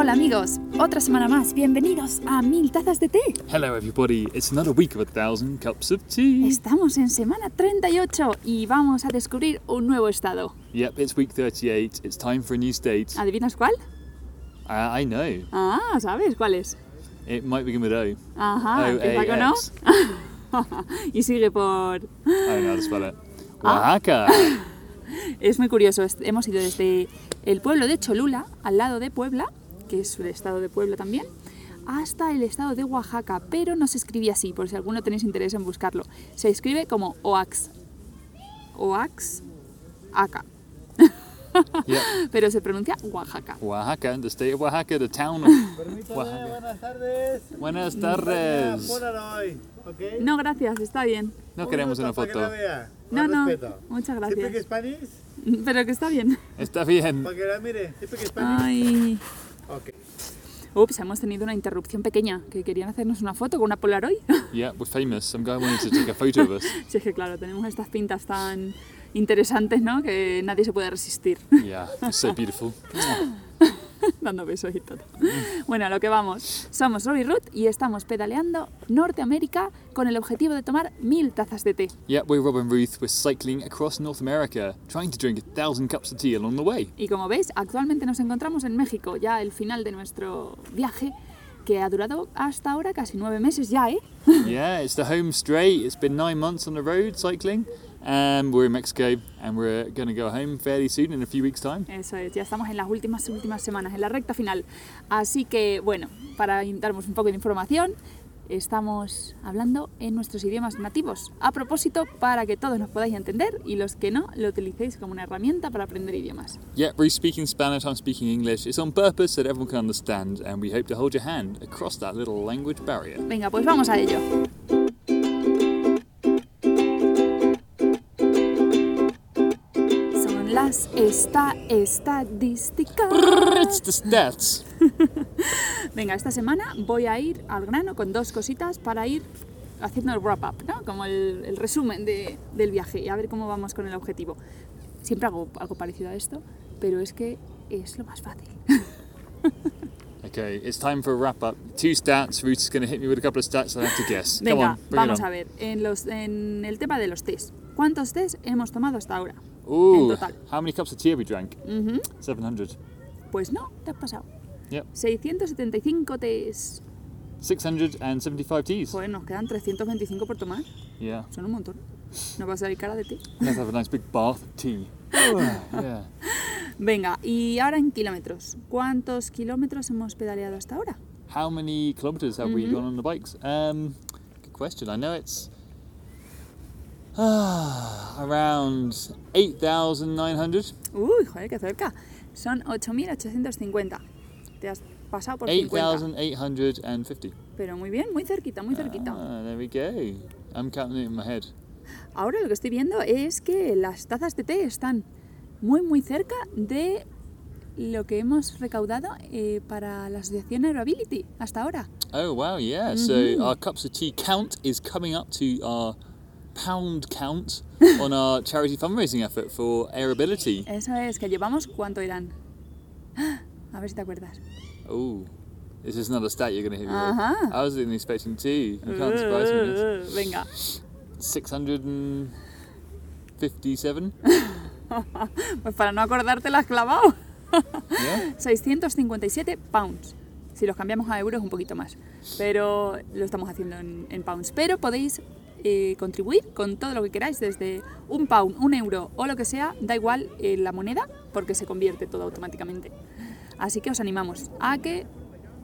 Hola amigos, otra semana más, bienvenidos a Mil Tazas de Té. Hello, everybody. It's another week of a thousand cups of tea. Estamos en semana 38 y vamos a descubrir un nuevo estado. Yep, it's week 38. It's time for a new state. ¿Adivinas cuál? I, I know. Ah, ¿sabes cuál es? It might begin with O. Ajá, empieza con O. Y sigue por... I don't know how to spell it. Ah. Oaxaca. Es muy curioso, hemos ido desde el pueblo de Cholula, al lado de Puebla, que es el estado de Puebla también, hasta el estado de Oaxaca, pero no se escribe así, por si alguno tenéis interés en buscarlo. Se escribe como Oax. Oax, Aca. yep. Pero se pronuncia Oaxaca. Oaxaca, the state of Oaxaca, the town of Permítame, Oaxaca. buenas tardes. Buenas tardes. No, gracias, está bien. No queremos una que foto. No, no, respeto. muchas ¿Sí speak gracias. Spanish? Pero que está bien. Está bien. Para que la mire. ¿Sí speak Spanish? Ay. Ok. Ups, hemos tenido una interrupción pequeña, que querían hacernos una foto con una Polaroid. Yeah, we're famous. Some guy wanted to take a photo of us. Si es que claro, tenemos estas pintas tan interesantes, ¿no? Que nadie se puede resistir Yeah, it's so beautiful. dando besos y todo. Bueno, a lo que vamos. Somos Robbie Ruth y estamos pedaleando Norteamérica con el objetivo de tomar mil tazas de té. Yeah, we're Rob and Ruth. We're cycling across North America, trying to drink a thousand cups of tea along the way. Y como veis, actualmente nos encontramos en México, ya el final de nuestro viaje, que ha durado hasta ahora casi nueve meses ya, ¿eh? yeah, it's the home straight. It's been nine months on the road cycling, and we're in Mexico, and we're going to go home fairly soon in a few weeks' time. Eso es, ya estamos en las últimas, últimas semanas, en la recta final. Así que, bueno, para darnos un poco de información, estamos hablando en nuestros idiomas nativos. A propósito, para que todos nos podáis entender y los que no, lo utilicéis como una herramienta para aprender idiomas. Yeah, Ruth's speaking Spanish, I'm speaking English. It's on purpose so that everyone can understand, and we hope to hold your hand across that little language barrier. Venga, pues vamos a ello. Las esta estadísticas. It's the stats. Venga, esta semana voy a ir al grano con dos cositas para ir haciendo el wrap up, ¿no? Como el, el resumen de- del viaje y a ver cómo vamos con el objetivo. Siempre hago algo parecido a esto, pero es que es lo más fácil. Okay, it's time for a wrap up. Two stats. Ruth's going to hit me with a couple of stats. I have to guess. Come Venga, on, bring vamos a on. ver, en, los, en el tema de los test. ¿Cuántos test hemos tomado hasta ahora? Ooh, en total. how many cups of tea have we drank? Ujú. 700. Pues no, te has pasado. Yep. 675 test. 675 teas. Joder, nos quedan 325 por tomar. Yeah. Son un montón. ¿No vas a salir cara de ti? Let's have a nice big bath of tea. Oh, yeah. Venga, y ahora en kilómetros. ¿Cuántos kilómetros hemos pedaleado hasta ahora? How many kilometers have we gone on the bikes? Um, good question. I know it's around 8,900. Uy, joder, qué cerca. Son 8.850. Te has pasado por 50. 8,850. Pero muy bien, muy cerquita, muy cerquita. Ah, there we go. I'm counting it in my head. Ahora lo que estoy viendo es que las tazas de té están muy, muy cerca de lo que hemos recaudado eh, para la asociación Aeroability hasta ahora. Oh wow, yeah. So our cups of tea count is coming up to our pound count on our charity fundraising effort for Airability. Eso es, que llevamos, ¿cuánto? ¡Ah! A ver si te acuerdas. Oh, this is not a stat you're going to hit me Uh-huh. with. I wasn't expecting two. You can't surprise me. with this. Uh, Venga. 657. Pues para no acordarte la has clavado. Yeah. 657 pounds. Si los cambiamos a euros un poquito más. Pero lo estamos haciendo en, en pounds. Pero podéis eh, contribuir con todo lo que queráis, desde un pound, un euro o lo que sea, da igual eh, la moneda, porque se convierte todo automáticamente. Así que os animamos a que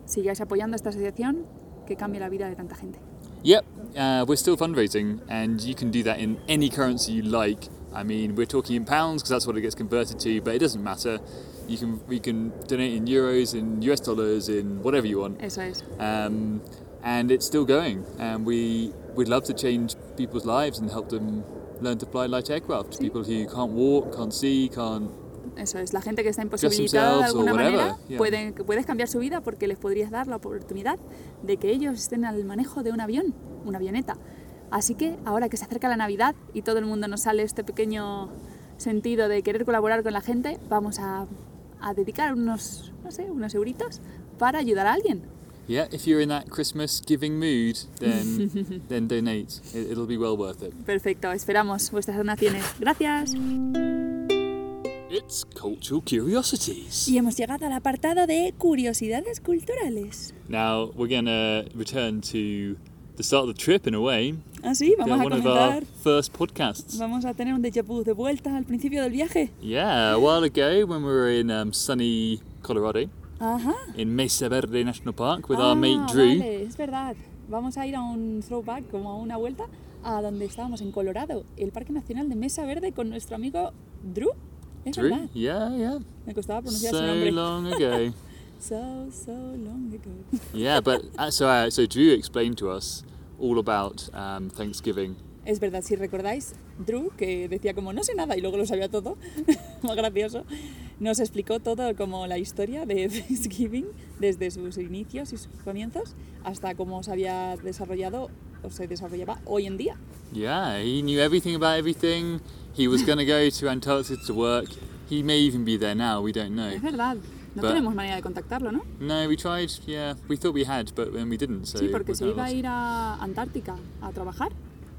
sigáis apoyando a esta asociación que cambie la vida de tanta gente. Yep, uh, we're still fundraising, and you can do that in any currency you like. I mean, we're talking in pounds because that's what it gets converted to, but it doesn't matter. You can we can donate in euros, in US dollars, in whatever you want, Eso es. um, and it's still going. And we would love to change people's lives and help them learn to fly light aircraft. People who can't walk, can't see, can't Eso es, la gente que está imposibilitada de alguna manera, yeah. pueden, puedes cambiar su vida porque les podrías dar la oportunidad de que ellos estén al manejo de un avión, una avioneta. Así que ahora que se acerca la Navidad y todo el mundo nos sale este pequeño sentido de querer colaborar con la gente, vamos a, a dedicar unos, no sé, unos euritos para ayudar a alguien. Yeah, if you're in that Christmas giving mood, then then donate. It, it'll be well worth it. Perfecto, esperamos vuestras donaciones. Gracias. It's cultural curiosities. Y hemos llegado al apartado de curiosidades culturales. Now we're gonna return to the start of the trip in a way. Así, vamos a one of our first podcasts. Vamos a tener un déjà vu de vuelta al principio del viaje. Yeah, a while ago when we were in um, sunny Colorado, Ajá. in Mesa Verde National Park with our Ah, mate Drew. Vale, es verdad. Vamos a ir a un throwback, como a una vuelta, a donde estábamos en Colorado, el Parque Nacional de Mesa Verde con nuestro amigo Drew. Es Drew? verdad. Yeah, yeah. Me costaba pronunciar su So nombre. long ago. So, so long ago. yeah, but uh, so uh, so Drew explained to us all about um, Thanksgiving. Es verdad, si recordáis, Drew, que decía como no sé nada y luego lo sabía todo, más gracioso, nos explicó todo como la historia de Thanksgiving, desde sus inicios y sus comienzos hasta cómo se había desarrollado o se desarrollaba hoy en día. Yeah, he knew everything about everything. He was going to go to Antarctica to work. He may even be there now. We don't know. Es verdad, no But- tenemos manera de contactarlo, ¿no? No, we tried. Yeah, we thought we had, but then we didn't. So Sí, porque se iba a ir a Antártica a trabajar,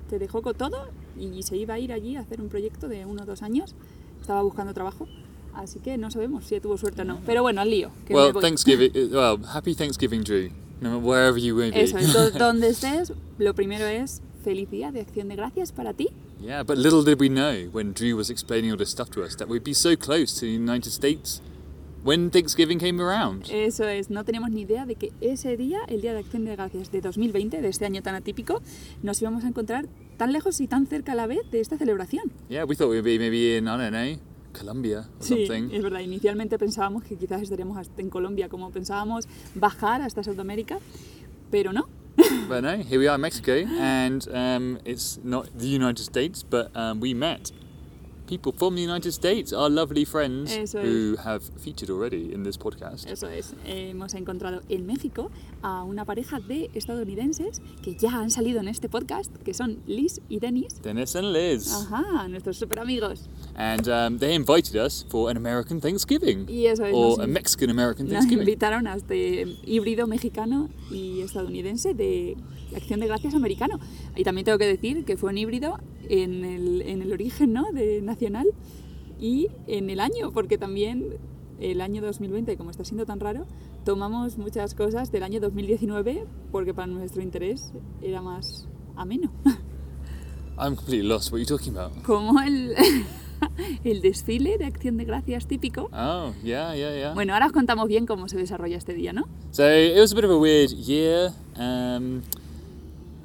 te dejó con todo y se iba a ir allí a hacer un proyecto de uno o dos años. Estaba buscando trabajo, así que no sabemos si tuvo suerte o no. Pero bueno, al lío. que Well. Thanksgiving. uh, Well, happy Thanksgiving, Drew. No wherever you may be. Eso es, do- donde estés, lo primero es feliz día de acción de gracias para ti. yeah, but little did we know when Drew was explaining all this stuff to us that we'd be so close to the United States when Thanksgiving came around. Eso es, no teníamos ni idea de que ese día, el Día de Acción de Gracias de 2020, de este año tan atípico, nos íbamos a encontrar tan lejos y tan cerca a la vez de esta celebración. Yeah, we thought we'd be maybe in I don't know Colombia or Sí, something. es verdad. Inicialmente pensábamos que quizás estaríamos hasta en Colombia, como pensábamos bajar hasta Sudamérica, pero no. But no, here we are in Mexico, and um, it's not the United States, but um, we met people from the United States, our lovely friends Eso who have featured already in this podcast. Eso es, hemos encontrado en México a una pareja de estadounidenses que ya han salido en este podcast, que son Liz y Dennis. Dennis and Liz. Ajá, nuestros super amigos. And um, they invited us for an American Thanksgiving. Y eso es, Or nos a Mexican American Nos Thanksgiving. invitaron a este híbrido mexicano y estadounidense de Acción de Gracias americano. Y también tengo que decir que fue un híbrido en el, en el origen ¿no? de nacional y en el año, porque también el año 2020, como está siendo tan raro, tomamos muchas cosas del año 2019 porque para nuestro interés era más ameno. I'm completely lost. What are you talking about? Como el, el desfile de Acción de Gracias típico. Oh, yeah, yeah, yeah. Bueno, ahora os contamos bien cómo se desarrolla este día, ¿no? So it was a bit of a weird year. Um,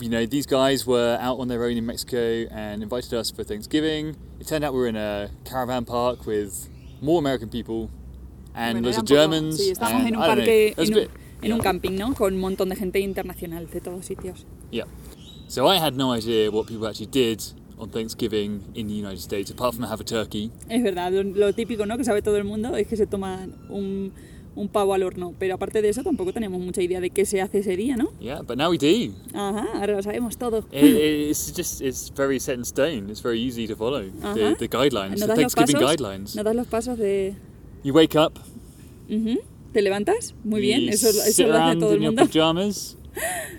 you know, these guys were out on their own in Mexico and invited us for Thanksgiving. It turned out we were in a caravan park with more American people and Bueno, loads of un poco- Germans. Sí, estábamos en un know, parque, was en un, bit- en un camping, ¿no? Con un montón de gente internacional de todos sitios. Yeah. So I had no idea what people actually did on Thanksgiving in the United States, apart from have a turkey. Es verdad, lo, lo típico, ¿no? Que sabe todo el mundo es que se toma un, un pavo al horno. Pero aparte de eso, tampoco tenemos mucha idea de qué se hace ese día, ¿no? Yeah, but now we do. Ajá, ahora lo sabemos todo. It, it's just it's very set in stone. It's very easy to follow the, the guidelines, ¿Nos the Thanksgiving pasos? guidelines. ¿Nos das los pasos de...? You wake up, Ujú. ¿Te levantas? Muy bien, eso, eso lo hace todo el in your mundo. pajamas,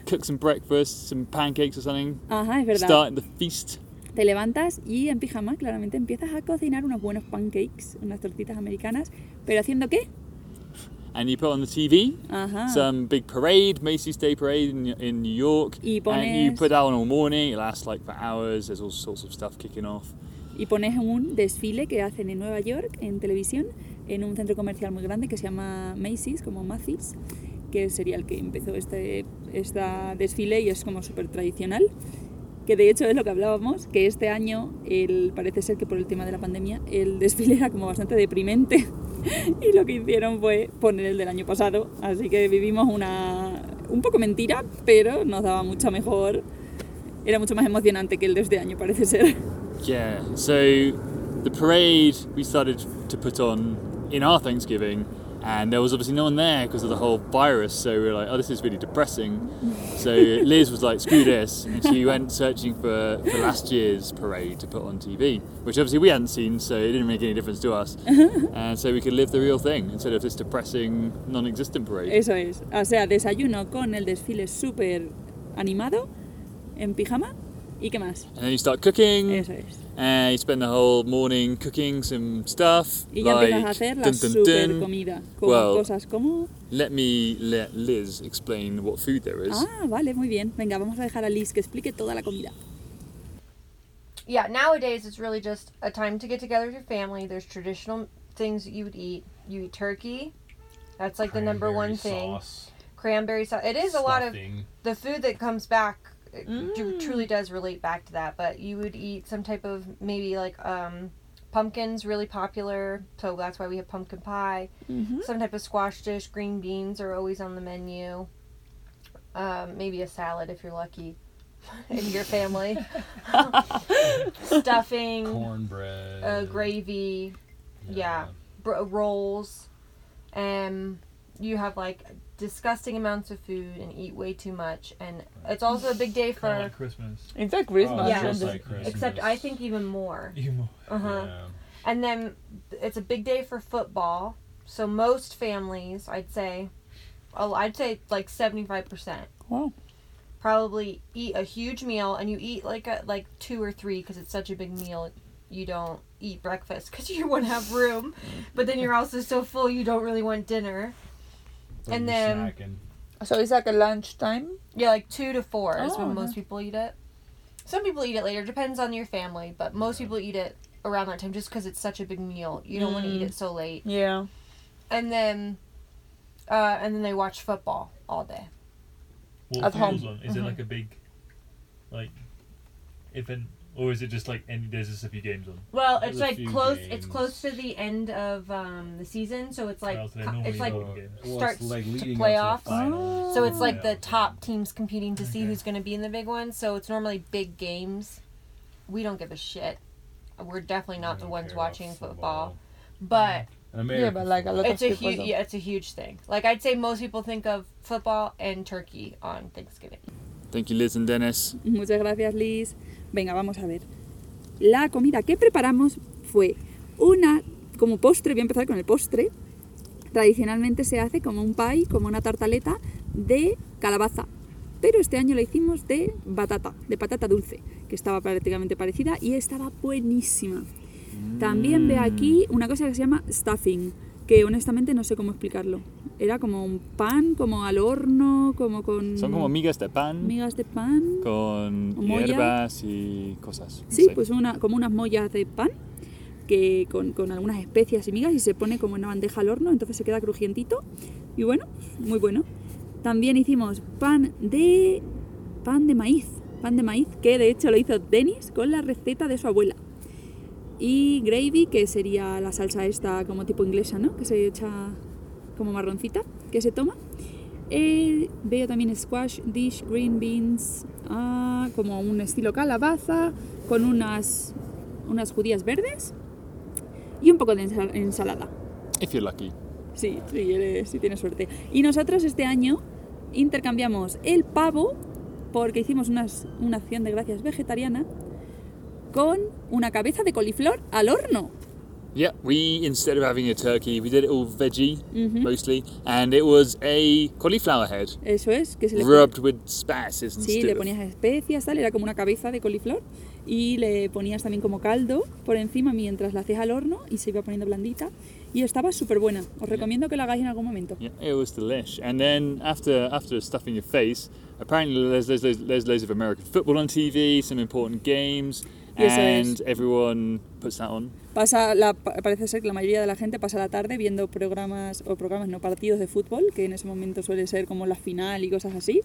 cook some breakfast, some pancakes or something, Ajá, es verdad. start the feast. Te levantas y en pijama claramente empiezas a cocinar unos buenos pancakes, unas tortitas americanas. ¿Pero haciendo qué? And you put on the TV Ajá. some big parade, Macy's Day Parade in, in New York. Y And you pones- put that on all morning. It lasts like for hours. There's all sorts of stuff kicking off. y pones un desfile que hacen en Nueva York en televisión en un centro comercial muy grande que se llama Macy's, como Macy's, que sería el que empezó este esta desfile y es como súper tradicional. Que de hecho es lo que hablábamos, que este año el, parece ser que por el tema de la pandemia el desfile era como bastante deprimente y lo que hicieron fue poner el del año pasado. Así que vivimos una un poco mentira, pero nos daba mucho mejor, era mucho más emocionante que el de este año parece ser. Yeah. So the parade we started to put on in our Thanksgiving And there was obviously no one there because of the whole virus, so we were like, oh, this is really depressing. So Liz was like, screw this, and she went searching for, for last year's parade to put on TV, which obviously we hadn't seen, so it didn't make any difference to us. and so we could live the real thing instead of this depressing, non existent parade. Eso es. O sea, desayuno con el desfile súper animado, en pijama. ¿Y qué más? And then you start cooking, Eso es. And you spend the whole morning cooking some stuff. Y ya like, empiezas a hacer la dun, dun, super dun. comida. Como Well, cosas como. Let me let Liz explain what food there is. Ah, vale, muy bien. Venga, vamos a dejar a Liz que explique toda la comida. yeah, nowadays it's really just a time to get together with your family. There's traditional things that you would eat. You eat turkey. That's like the number one thing. sauce, Cranberry sauce. It is a lot of the food that comes back. It Mm. tru- truly does relate back to that. But you would eat some type of maybe like um, pumpkins, really popular. So that's why we have pumpkin pie. Some type of squash dish. Green beans are always on the menu. Um, maybe a salad if you're lucky in your family. Stuffing cornbread, uh, gravy, yeah, br- rolls, and you have like disgusting amounts of food and eat way too much. And it's also a big day for, like Christmas. It's like Oh, Yeah. just like Christmas. except I think even more. Even more. Uh-huh. Yeah. And then it's a big day for football. So most families, I'd say, oh, I'd say like seventy five percent Wow. probably eat a huge meal, and you eat like a like two or three because it's such a big meal. You don't eat breakfast because you won't have room, but then you're also so full you don't really want dinner. But And then- snacking. So it's like a lunch time? Yeah, like two to four is Oh, when most people eat it. Some people eat it later, depends on your family, but most people eat it around that time just because it's such a big meal. You don't want to eat Mm. it so late. Yeah. And then, uh, and then they watch football all day. What At home. on? Is it Mhm. like a big, like, event, or is it just like any? There's just a few games on. Well, There's it's a like few close. It's games. close to the end of um, the season, so it's like Well, so they co- normally it's like go- games. well, starts it's like to leading playoffs. Up to the finals. so it's like Yeah, the top teams competing to see Okay. who's going to be in the big one. So it's normally big games. We don't give a shit. We're definitely not the don't ones care about watching football, football. but American but like a lot football. it's a people huge don't. yeah, it's a huge thing. Like I'd say most people think of football and turkey on Thanksgiving. Thank you, Liz and Dennis. Muchas gracias, Liz. Venga, vamos a ver. La comida que preparamos fue una, como postre, voy a empezar con el postre. Tradicionalmente se hace como un pie, como una tartaleta de calabaza. Pero este año la hicimos de batata, de patata dulce, que estaba prácticamente parecida y estaba buenísima. También ve aquí una cosa que se llama stuffing, que honestamente no sé cómo explicarlo. Era como un pan, como al horno, como con Son como migas de pan migas de pan. con Molla. hierbas y cosas. no Sí, sé. pues una, como unas mollas de pan que con, con algunas especias y migas y se pone como en una bandeja al horno, entonces se queda crujientito y bueno, muy bueno. También hicimos pan de pan de maíz, pan de maíz que de hecho lo hizo Denis con la receta de su abuela. Y gravy, que sería la salsa esta como tipo inglesa, ¿no? Que se echa como marroncita, que se toma. Eh, veo también squash dish, green beans, ah, como un estilo calabaza, con unas, unas judías verdes y un poco de ensal- ensalada. If you're lucky. Sí, sí, eres- tienes suerte. Y nosotros este año intercambiamos el pavo, porque hicimos unas- una acción de gracias vegetariana, con una cabeza de coliflor al horno. Yeah, we instead of having a turkey, we did it all veggie Mhm. mostly, and it was a cauliflower head Eso es, que se le rubbed with spices and Sí, le ponías especias, tal, era como una cabeza de coliflor y le ponías también como caldo por encima mientras la hacías al horno y se iba poniendo blandita y estaba súper buena. Os recomiendo que la hagáis en algún momento. Yeah, it was delish. And then after after stuffing your face, apparently there's there's, there's, there's loads of American football on TV, some important games, Y eso and es. everyone puts that on. Pasa la, pa- parece ser que la mayoría de la gente pasa la tarde viendo programas o programas no partidos de fútbol, que en ese momento suele ser como la final y cosas así.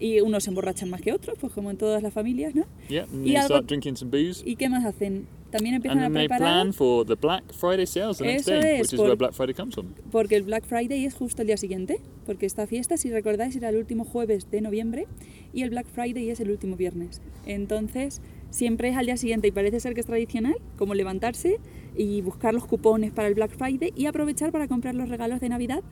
Y unos se emborrachan más que otros, pues como en todas las familias, ¿no? Yeah, and Y they algo- start drinking some booze. ¿Y qué más hacen? También empiezan And a then they preparar plan for the Black Friday sales the next Eso day, es, which is por- where Black Friday comes from. porque el Black Friday es justo el día siguiente, porque esta fiesta, si recordáis, era el último jueves de noviembre y el Black Friday es el último viernes. Entonces siempre es al día siguiente y parece ser que es tradicional, como levantarse y buscar los cupones para el Black Friday y aprovechar para comprar los regalos de Navidad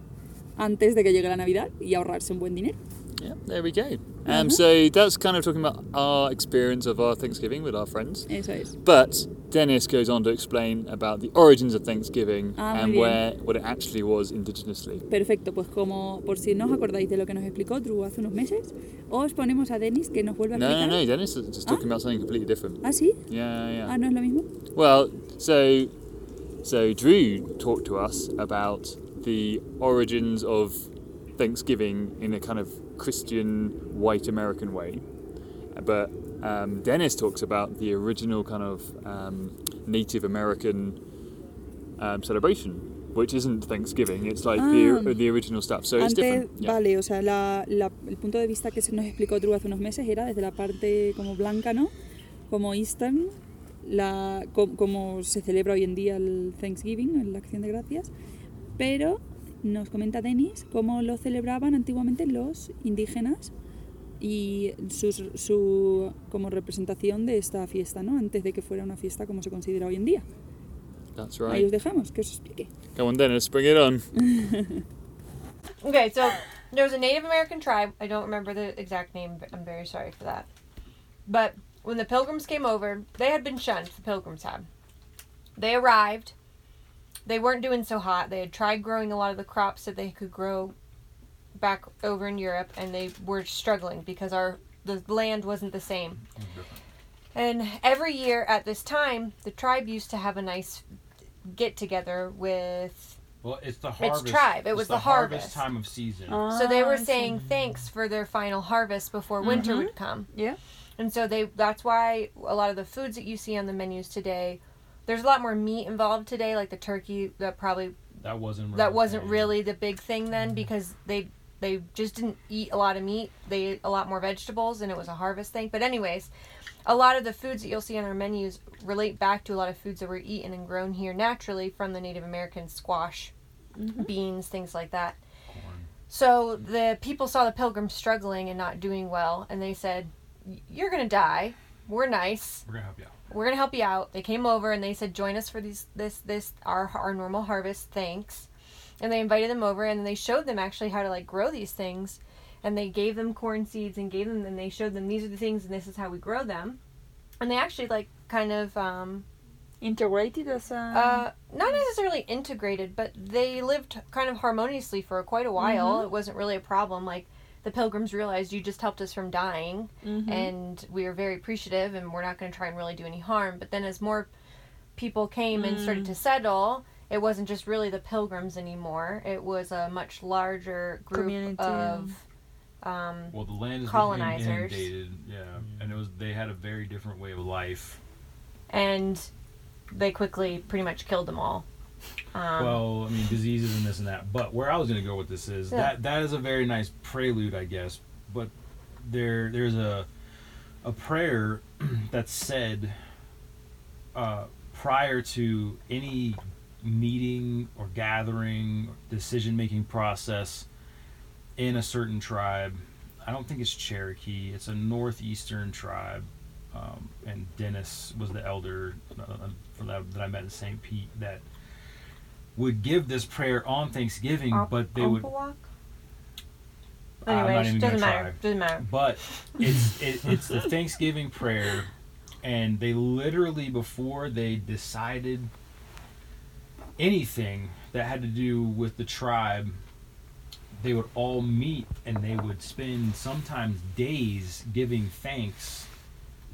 antes de que llegue la Navidad y ahorrarse un buen dinero. Yeah, there we go. Um, so that's kind of talking about our experience of our Thanksgiving with our friends. Eso es. But Dennis goes on to explain about the origins of Thanksgiving Ah, and where what it actually was indigenously. Perfecto, pues como por si no os acordáis de lo que nos explicó Drew hace unos meses, os ponemos a Denis que nos vuelve a No, explicar. no, no. Dennis is just talking Ah. about something completely different. ¿Ah, sí? Yeah, yeah. Ah, ¿no es lo mismo? Well, so so Drew talked to us about the origins of Thanksgiving in a kind of Christian white American way, but um, Dennis talks about the original kind of um, Native American um, celebration, which isn't Thanksgiving. It's like Ah. the the original stuff. So it's Antes, different. Yeah. vale, o sea, la- la- el punto de vista que se nos explicó Drew hace unos meses era desde la parte como blanca, ¿no? Como Eastern, la, co- como se celebra hoy en día el Thanksgiving, la acción de gracias, pero nos comenta Denis cómo lo celebraban antiguamente los indígenas y sus- su, como representación de esta fiesta, ¿no? Antes de que fuera una fiesta como se considera hoy en día. That's Ahí right. os dejamos, que os explique. Come on, Dennis, bring it on. Okay, so there was a Native American tribe. I don't remember the exact name. But I'm very sorry for that. But when the Pilgrims came over, they had been shunned. The Pilgrims had. They arrived. They weren't doing so hot. They had tried growing a lot of the crops that they could grow back over in Europe, and they were struggling because our the land wasn't the same. And every year at this time, the tribe used to have a nice get together with Well, it's the harvest. It's tribe. It it's was the, the harvest. time of season. Ah, so they were saying thanks for their final harvest before mm-hmm. winter would come. Yeah. And so they that's why a lot of the foods that you see on the menus today there's a lot more meat involved today like the turkey that probably that wasn't. that really wasn't really the big thing then because they they just didn't eat a lot of meat. They ate a lot more vegetables and it was a harvest thing. But anyways, a lot of the foods that you'll see on our menus relate back to a lot of foods that were eaten and grown here naturally from the Native American squash, mm-hmm. beans, things like that. Corn. So the people saw the pilgrims struggling and not doing well, and they said, "You're gonna die. We're nice. We're gonna help you out. We're gonna help you out." They came over and they said, "Join us for these this this our our normal harvest. Thanks." And they invited them over and they showed them actually how to like grow these things, and they gave them corn seeds and gave them and they showed them these are the things and this is how we grow them, and they actually like kind of um, Integrated as a... uh, not necessarily integrated, but they lived kind of harmoniously for quite a while. It wasn't really a problem. Like the pilgrims realized you just helped us from dying, mm-hmm. and we are very appreciative, and we're not going to try and really do any harm. But then as more people came and started to mm. settle, it wasn't just really the pilgrims anymore. It was a much larger group Community, of. Um, Well, the land is Colonizers. became inundated. Yeah, and it was mm. they had a very different way of life. and they quickly pretty much killed them all. Um, well, I mean, diseases and this and that. But where I was going to go with this is Yeah. that that is a very nice prelude, I guess. But there there's a a prayer that's said uh, prior to any meeting or gathering or decision making process in a certain tribe. I don't think it's Cherokee. It's a northeastern tribe. Um, and Dennis was the elder uh, for that, that I met in St. Pete that would give this prayer on Thanksgiving, Op- but they would. I'm Anyways, doesn't matter. Doesn't matter. But it's it, it's the Thanksgiving prayer, and they literally before they decided anything that had to do with the tribe, they would all meet and they would spend sometimes days giving thanks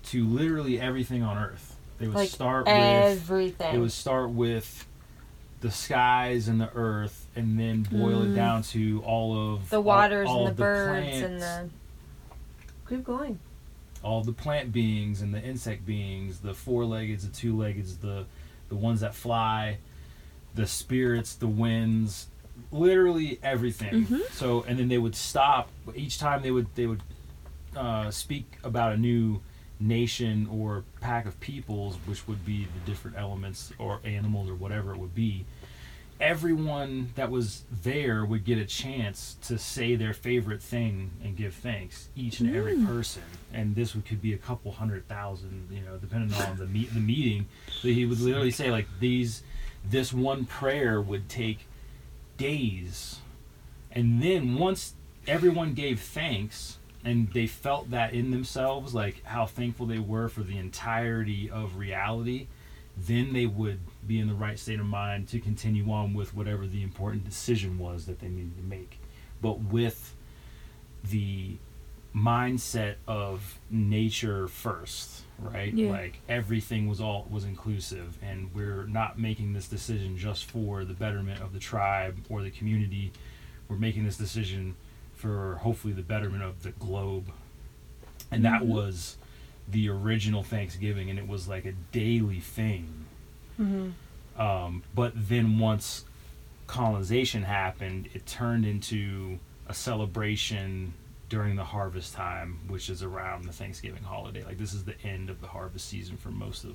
to literally everything on earth. They would Like start with everything. it would start with the skies and the earth, and then boil it down to all of Mm. the waters all and the of birds and the. Keep going. all the plant beings and the insect beings, the four-leggeds, the two-leggeds, the the ones that fly, the spirits, the winds, literally everything. So, and then they would stop each time they would they would uh, speak about a new nation or pack of peoples, which would be the different elements or animals or whatever it would be. everyone that was there would get a chance to say their favorite thing and give thanks each and every mm. person. And this would, could be a couple hundred thousand you know depending on the meet the meeting. So he would literally say like these this one prayer would take days. And then once everyone gave thanks and they felt that in themselves like how thankful they were for the entirety of reality then they would be in the right state of mind to continue on with whatever the important decision was that they needed to make. But with the mindset of nature first right? Yeah. like everything was all was inclusive and we're not making this decision just for the betterment of the tribe or the community. We're making this decision for hopefully the betterment of the globe. And that was the original thanksgiving and it was like a daily thing. Um, but then once colonization happened it turned into a celebration during the harvest time which is around the thanksgiving holiday. Like this is the end of the harvest season for most of,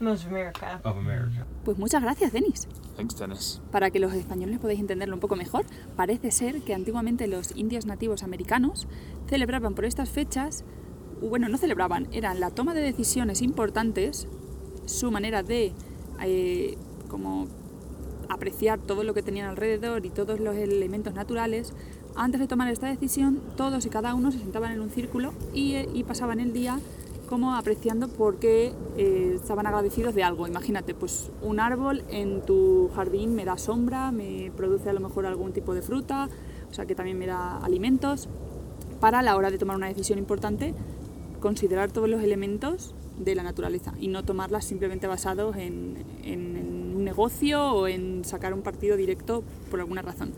Most America. of america Pues muchas gracias, Denis. Thanks, Dennis. Para que los españoles podáis entenderlo un poco mejor, parece ser que antiguamente los indios nativos americanos celebraban por estas fechas, bueno, no celebraban, eran la toma de decisiones importantes, su manera de eh, como apreciar todo lo que tenían alrededor y todos los elementos naturales. Antes de tomar esta decisión, todos y cada uno se sentaban en un círculo y, eh, y pasaban el día como apreciando porque eh, estaban agradecidos de algo. Imagínate, pues un árbol en tu jardín me da sombra, me produce a lo mejor algún tipo de fruta, o sea que también me da alimentos. Para la hora de tomar una decisión importante, considerar todos los elementos de la naturaleza y no tomarlas simplemente basados en, en- en un negocio o en sacar un partido directo por alguna razón.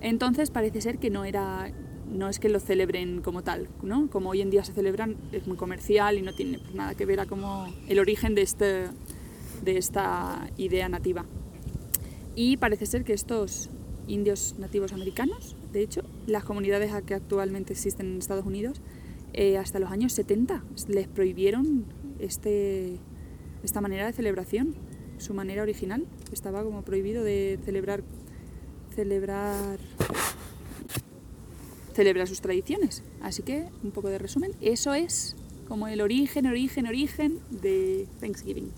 Entonces parece ser que no era no es que lo celebren como tal, ¿no? Como hoy en día se celebran, es muy comercial y no tiene pues, nada que ver a como el origen de, este, de esta idea nativa. Y parece ser que estos indios nativos americanos, de hecho, las comunidades que actualmente existen en Estados Unidos, eh, hasta los años 70 les prohibieron este, esta manera de celebración, su manera original. Estaba como prohibido de celebrar, celebrar, celebrar sus tradiciones. Así que, un poco de resumen, eso es como el origen, origen, origen de Thanksgiving.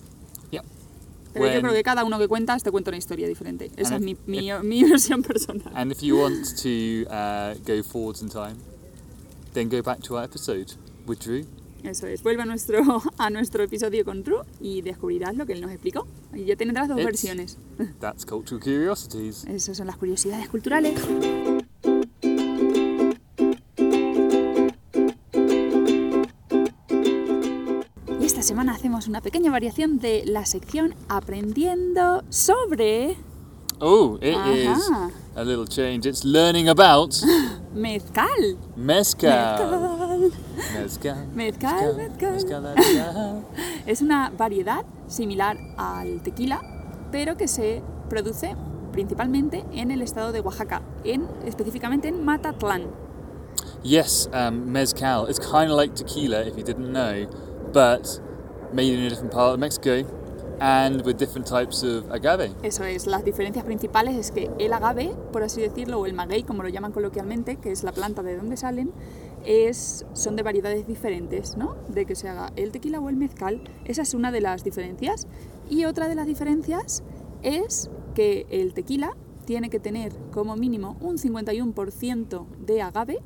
Yep. Pero yo When- creo que cada uno que cuentas te cuenta una historia diferente. Esa es And mi, if- mi, mi versión personal. And if you want to uh, go forwards in time, then go back to our episode with Drew. Eso es. Vuelve a nuestro, a nuestro episodio con Drew y descubrirás lo que él nos explicó. Y ya tendrás dos It's- versiones. That's Cultural Curiosities. Esas son las curiosidades culturales. Esta semana hacemos una pequeña variación de la sección Aprendiendo sobre Oh, it is Aha. a little change. It's learning about mezcal. mezcal. Mezcal. Mezcal. Mezcal, mezcal. mezcal. Es una variedad similar al tequila, pero que se produce principalmente en el estado de Oaxaca, en, específicamente en Matatlán. Yes, um, mezcal. It's kind of like tequila, if you didn't know, but made in a different part of Mexico and with different types of agave. Eso es, las diferencias principales es que el agave, por así decirlo, o el maguey, como lo llaman coloquialmente, que es la planta de donde salen, es, son de variedades diferentes, ¿no? De que se haga el tequila o el mezcal. Esa es una de las diferencias. Y otra de las diferencias es que el tequila tiene que tener como mínimo un 51% de agave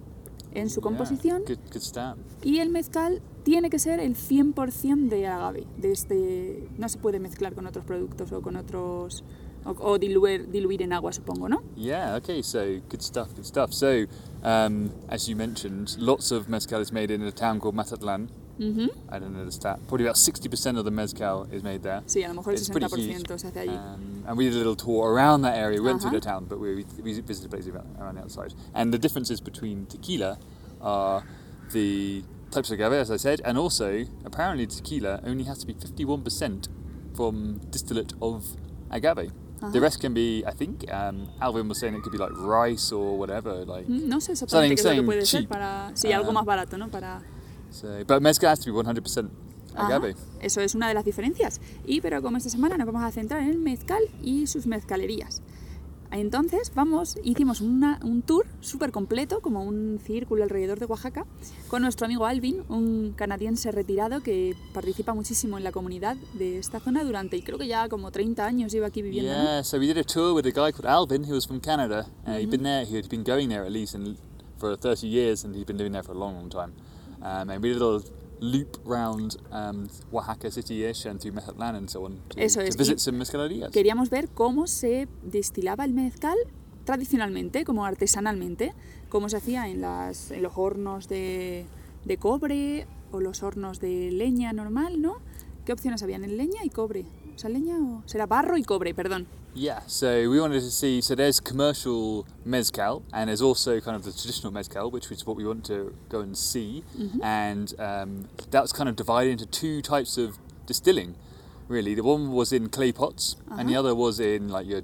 en su Yeah, composición Good, good y el mezcal tiene que ser el 100% de agave. De este, no se puede mezclar con otros productos o con otros. o, o diluir, diluir en agua, supongo, ¿no? Yeah, okay, so good stuff, good stuff. So, um, as you mentioned, lots of mezcal is made in a town called Mazatlan. Ujú. I don't know the stat. Probably about 60% of the mezcal is made there. Sí, a lo mejor el It's pretty huge. 60% se hace allí. Um, and we did a little tour around that area. We went Uh-huh. to the town, but we, we visited places around, around the outside. And the differences between tequila are the types of agave, as I said, and also apparently tequila only has to be 51% from distillate of agave. The Uh-huh. rest can be, I think, um, Alvin was saying it could be like rice or whatever. Like, Mm, No sé exactamente qué es lo que Something puede ser cheap. para. Sí, algo Um, más barato, ¿no? Para. so, but mezcal has to be 100% Ajá, agave. Eso es una de las diferencias. Y pero como esta semana nos vamos a centrar en el mezcal y sus mezcalerías. Entonces, vamos, hicimos una- un tour súper completo, como un círculo alrededor de Oaxaca, con nuestro amigo Alvin, un canadiense retirado que participa muchísimo en la comunidad de esta zona durante, creo que ya como 30 años lleva aquí viviendo. ¿no? Yeah, so we did a tour with a guy called Alvin, who was from Canada. Uh, He'd been there, he'd been going there at least in, for 30 years, and he'd been living there for a long, long time. Um, and we did a little loop round um, Oaxaca city-ish and through Mezatlan and so on to, Eso to es, visit y some mezcalerías. Queríamos ver cómo se destilaba el mezcal tradicionalmente, como artesanalmente, cómo se hacía en, las, en los hornos de, de cobre o los hornos de leña normal, ¿no? ¿Qué opciones habían en leña y cobre? O sea, leña o... Será barro y cobre, perdón. Yeah, so we wanted to see. So there's commercial mezcal, and there's also kind of the traditional mezcal, which is what we want to go and see. And um, that's kind of divided into two types of distilling, really. The one was in clay pots, and the other was in like your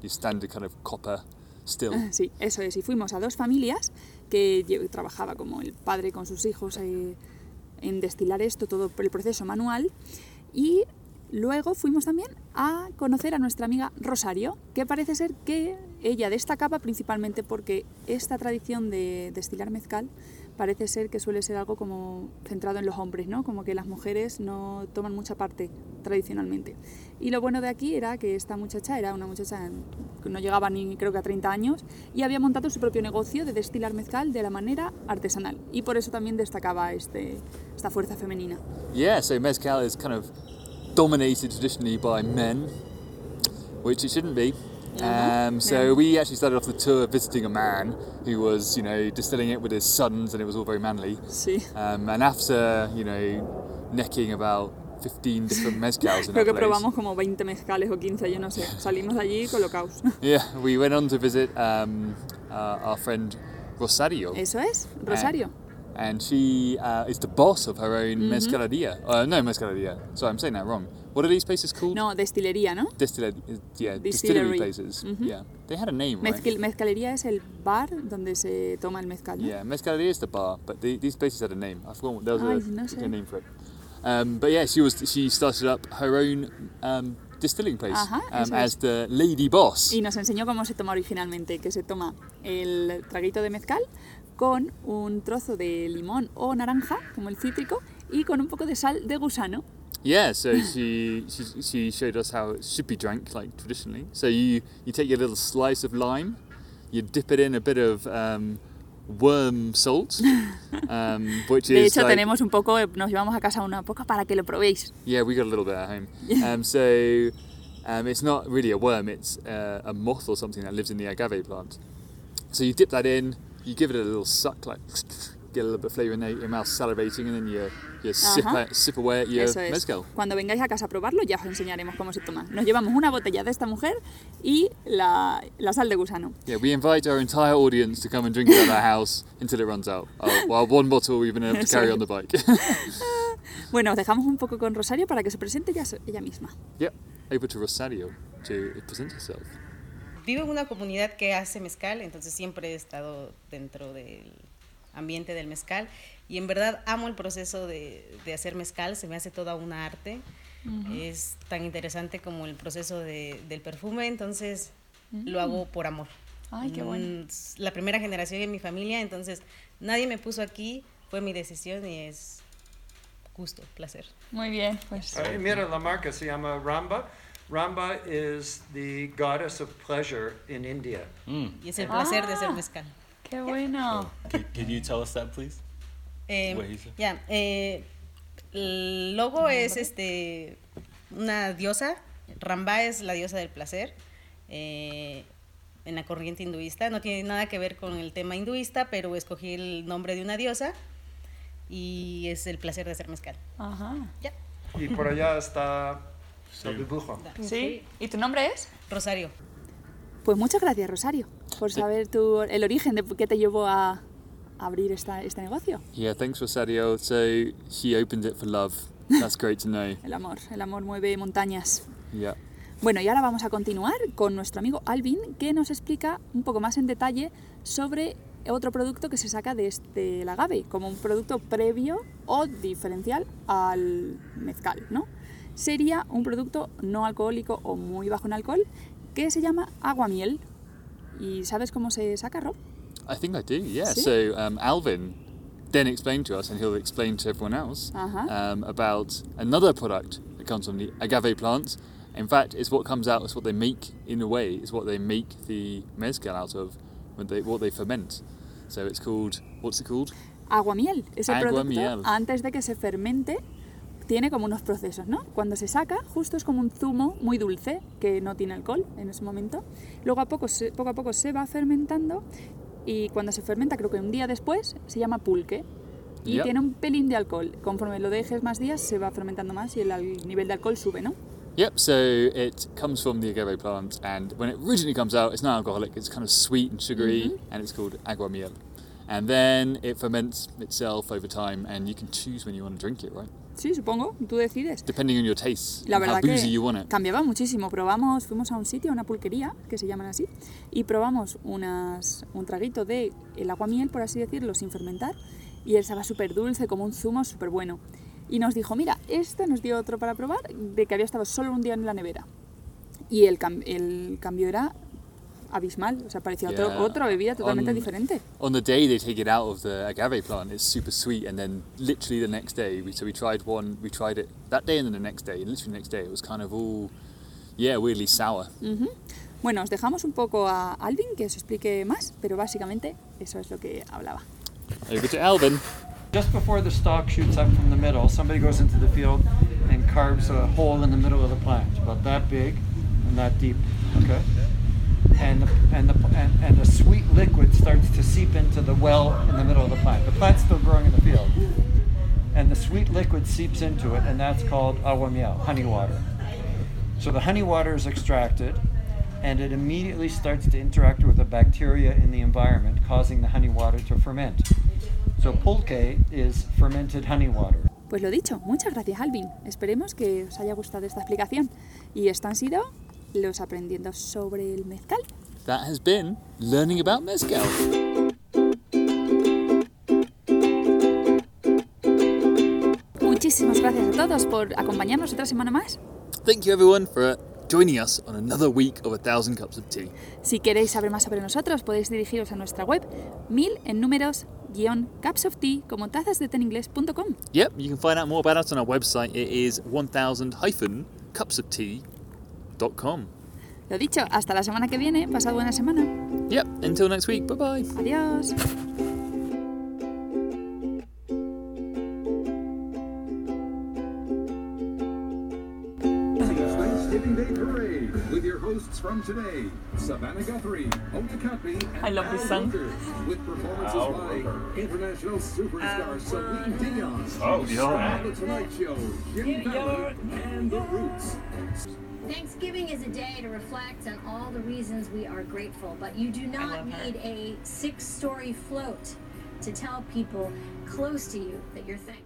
your standard kind of copper still. Sí, eso es. Y fuimos a dos familias que trabajaba como el padre con sus hijos eh, en destilar esto, todo el proceso manual. Y luego fuimos también a conocer a nuestra amiga Rosario, que parece ser que ella destacaba principalmente porque esta tradición de destilar mezcal parece ser que suele ser algo como centrado en los hombres, ¿no? Como que las mujeres no toman mucha parte tradicionalmente. Y lo bueno de aquí era que esta muchacha era una muchacha que no llegaba ni creo que a 30 años y había montado su propio negocio de destilar mezcal de la manera artesanal. Y por eso también destacaba este, esta fuerza femenina. Yeah, so mezcal is kind of dominated traditionally by men, which it shouldn't be. Um, so Yeah. we actually started off the tour visiting a man who was, you know, distilling it with his sons, and it was all very manly. Sí. Um, and after, you know, necking about 15 different mezcals in Creo que place, probamos como 20 mezcales o 15, yo no sé. Salimos de allí colocados. yeah, we went on to visit um, uh, our friend Rosario. Eso es, Rosario. And she uh, is the boss of her own Mm-hmm. mezcaleria. Uh, no, mezcaleria. Sorry, I'm saying that wrong. What are these places called? No, destilería, ¿no? Distiller, yeah, Distillery. places. Mhm. Yeah, they had a name, right? Mezquil- mezcalería es el bar donde se toma el mezcal, ¿no? Yeah, mezcaleria is the bar, but the, these places had a name. I forgot. What, there was Ay, a, no a sé. name for it. Um, but yeah, she was she started up her own um, distilling place Ajá, um, as the lady boss. Y nos enseñó cómo se toma originalmente, que se toma el traguito de mezcal con un trozo de limón o naranja, como el cítrico, y con un poco de sal de gusano. Yeah, so she, she she showed us how it should be drank like traditionally. So you you take your little slice of lime, you dip it in a bit of um, worm salt, um, which De is hecho, like, tenemos un poco, nos llevamos a casa una poco para que lo probéis. Yeah, we got a little bit at home. Um, so um, it's not really a worm; it's uh, a moth or something that lives in the agave plant. So you dip that in, you give it a little suck, like get a little bit of flavour in there, your mouth salivating, and then you you sip, sip away at your Eso es. mezcal. Cuando vengáis a casa a probarlo, ya os enseñaremos cómo se toma. Nos llevamos una botella de esta mujer y la, la sal de gusano. Yeah, we invite our entire audience to come and drink it at our house until it runs out. Uh, while one bottle we've been able to carry on the bike. Bueno, os dejamos un poco con Rosario para que se presente ella, ella misma. yep, over to Rosario to present herself. Vivo en una comunidad que hace mezcal, entonces siempre he estado dentro del ambiente del mezcal y en verdad amo el proceso de, de hacer mezcal, se me hace toda una arte. Es tan interesante como el proceso de- del perfume, entonces lo hago por amor. Ay, qué bueno. Mm, La primera generación en mi familia, entonces nadie me puso aquí, fue mi decisión y es gusto, placer. Muy bien, pues. Ay, mira, la marca se llama Ramba. Ramba is the goddess of pleasure in India. Y es el placer de hacer Ah. mezcal. Qué bueno. Can, can you tell us that, please? Eh, What eh, el logo es este una diosa. Ramba es la diosa del placer. eh, en la corriente hinduista. No tiene nada que ver con el tema hinduista, pero escogí el nombre de una diosa y es el placer de hacer mezcal. Ajá. Ya, Y por allá está dibujo. ¿Sí? ¿Y tu nombre es? Rosario. Pues muchas gracias, Rosario, por saber tu, el origen de qué te llevó a abrir esta, este negocio. Yeah, thanks Rosario. So she opened it for love. That's great to know. El amor, el amor mueve montañas. Yeah. Bueno, y ahora vamos a continuar con nuestro amigo Alvin, que nos explica un poco más en detalle sobre otro producto que se saca de este agave, como un producto previo o diferencial al mezcal, ¿no? Sería un producto no alcohólico o muy bajo en alcohol que se llama aguamiel. ¿Y sabes cómo se saca, Rob? I think I do, yeah. So um, Alvin then explained to us, and he'll explain to everyone else, um, about another product that comes from the agave plant. In fact, it's what comes out, it's what they make, in a way, it's what they make the mezcal out of, when they, what they ferment. So it's called, what's it called? Aguamiel. Ese Aguamiel. producto, antes de que se fermente, tiene como unos procesos, ¿no? Cuando se saca, justo es como un zumo muy dulce, que no tiene alcohol en ese momento. Luego a poco, se- poco a poco se va fermentando y cuando se fermenta, creo que un día después, se llama pulque. Y Yep. tiene un pelín de alcohol. Conforme lo dejes más días, se va fermentando más y el nivel de alcohol sube, ¿no? Yep, so it comes from the agave plant, and when it originally comes out, it's not alcoholic, it's kind of sweet and sugary, and it's called aguamiel. And then it ferments itself over time, and you can choose when you want to drink it, right? Sí, supongo, tú decides. Depending on your taste, La how verdad boozy que you want it. cambiaba muchísimo. Probamos, fuimos a un sitio, a una pulquería, que se llaman así, y probamos unas, un traguito de el aguamiel, por así decirlo, sin fermentar, y él estaba súper dulce, como un zumo súper bueno. Y nos dijo, mira, este nos dio otro para probar, de que había estado solo un día en la nevera. Y el, cam- el cambio era abismal, o sea, parecía otro- otra bebida totalmente On- diferente. On the day they take it out of the agave plant, it's super sweet, and then literally the next day, we, so we tried one, we tried it that day and then the next day, and literally the next day, it was kind of all, yeah, weirdly sour. Ujú. Bueno, os dejamos un poco a Alvin que os explique más, pero básicamente eso es lo que hablaba. Over to Alvin. Just before the stalk shoots up from the middle, somebody goes into the field and carves a hole in the middle of the plant, about that big and that deep. Okay. And the, and the and, and a sweet liquid starts to seep into the well in the middle of the plant. The plant's still growing in the field, and the sweet liquid seeps into it, and that's called agua miel, honey water. So the honey water is extracted, and it immediately starts to interact with the bacteria in the environment, causing the honey water to ferment. So pulque is fermented honey water. Pues lo dicho, muchas gracias Alvin. Esperemos que os haya gustado esta explicación. Y esto han sido los aprendiendo sobre el mezcal. That has been learning about mezcal. Muchísimas gracias a todos por acompañarnos otra semana más. Thank you everyone for joining us on another week of a thousand cups of tea. Si queréis saber más sobre nosotros, podéis dirigiros a nuestra web mil en números guion cups of tea como tazasdeteninglés.com. Yep, you can find out more about us on our website. It is 1000-cupsoftea.com. Lo dicho, hasta la semana que viene. Pasad buena semana. Yep, until next week. Bye bye. Adiós. Thanksgiving Day Parade with your hosts from today, Savannah Guthrie, Cutby, and I love Al this song. With performances Al by international superstar Celine Dion, Oh, Star yeah. The Tonight Show, Jimmy Fallon, and The Roots. Thanksgiving is a day to reflect on all the reasons we are grateful, but you do not need a six story float to tell people close to you that you're thankful.